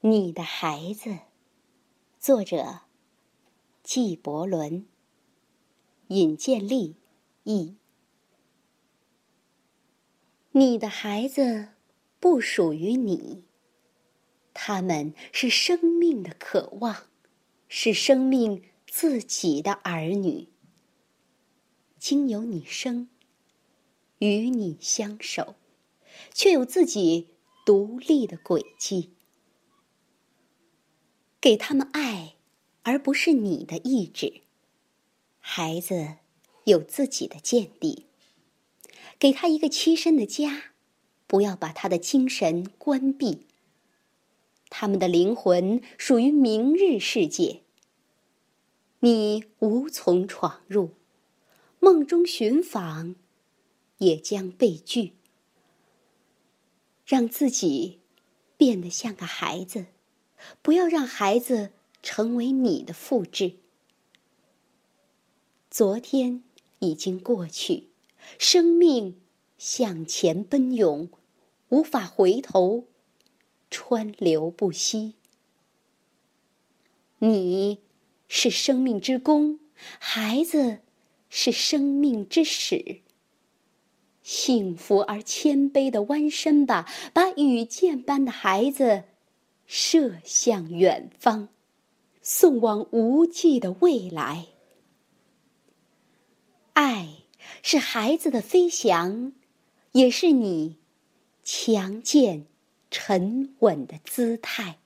你的孩子，作者：纪伯伦，尹建莉译。你的孩子不属于你，他们是生命的渴望，是生命自己的儿女。经由你生，与你相守，却有自己独立的轨迹。给他们爱，而不是你的意志。孩子有自己的见地，给他一个栖身的家，不要把他的精神关闭。他们的灵魂属于明日世界，你无从闯入，梦中寻访，也将被拒。让自己变得像个孩子。不要让孩子成为你的复制。昨天已经过去，生命向前奔涌，无法回头，川流不息。你是生命之弓，孩子是生命之始。幸福而谦卑的弯身吧，把羽箭般的孩子。射向远方，送往无际的未来。爱是孩子的飞翔，也是你强健沉稳的姿态。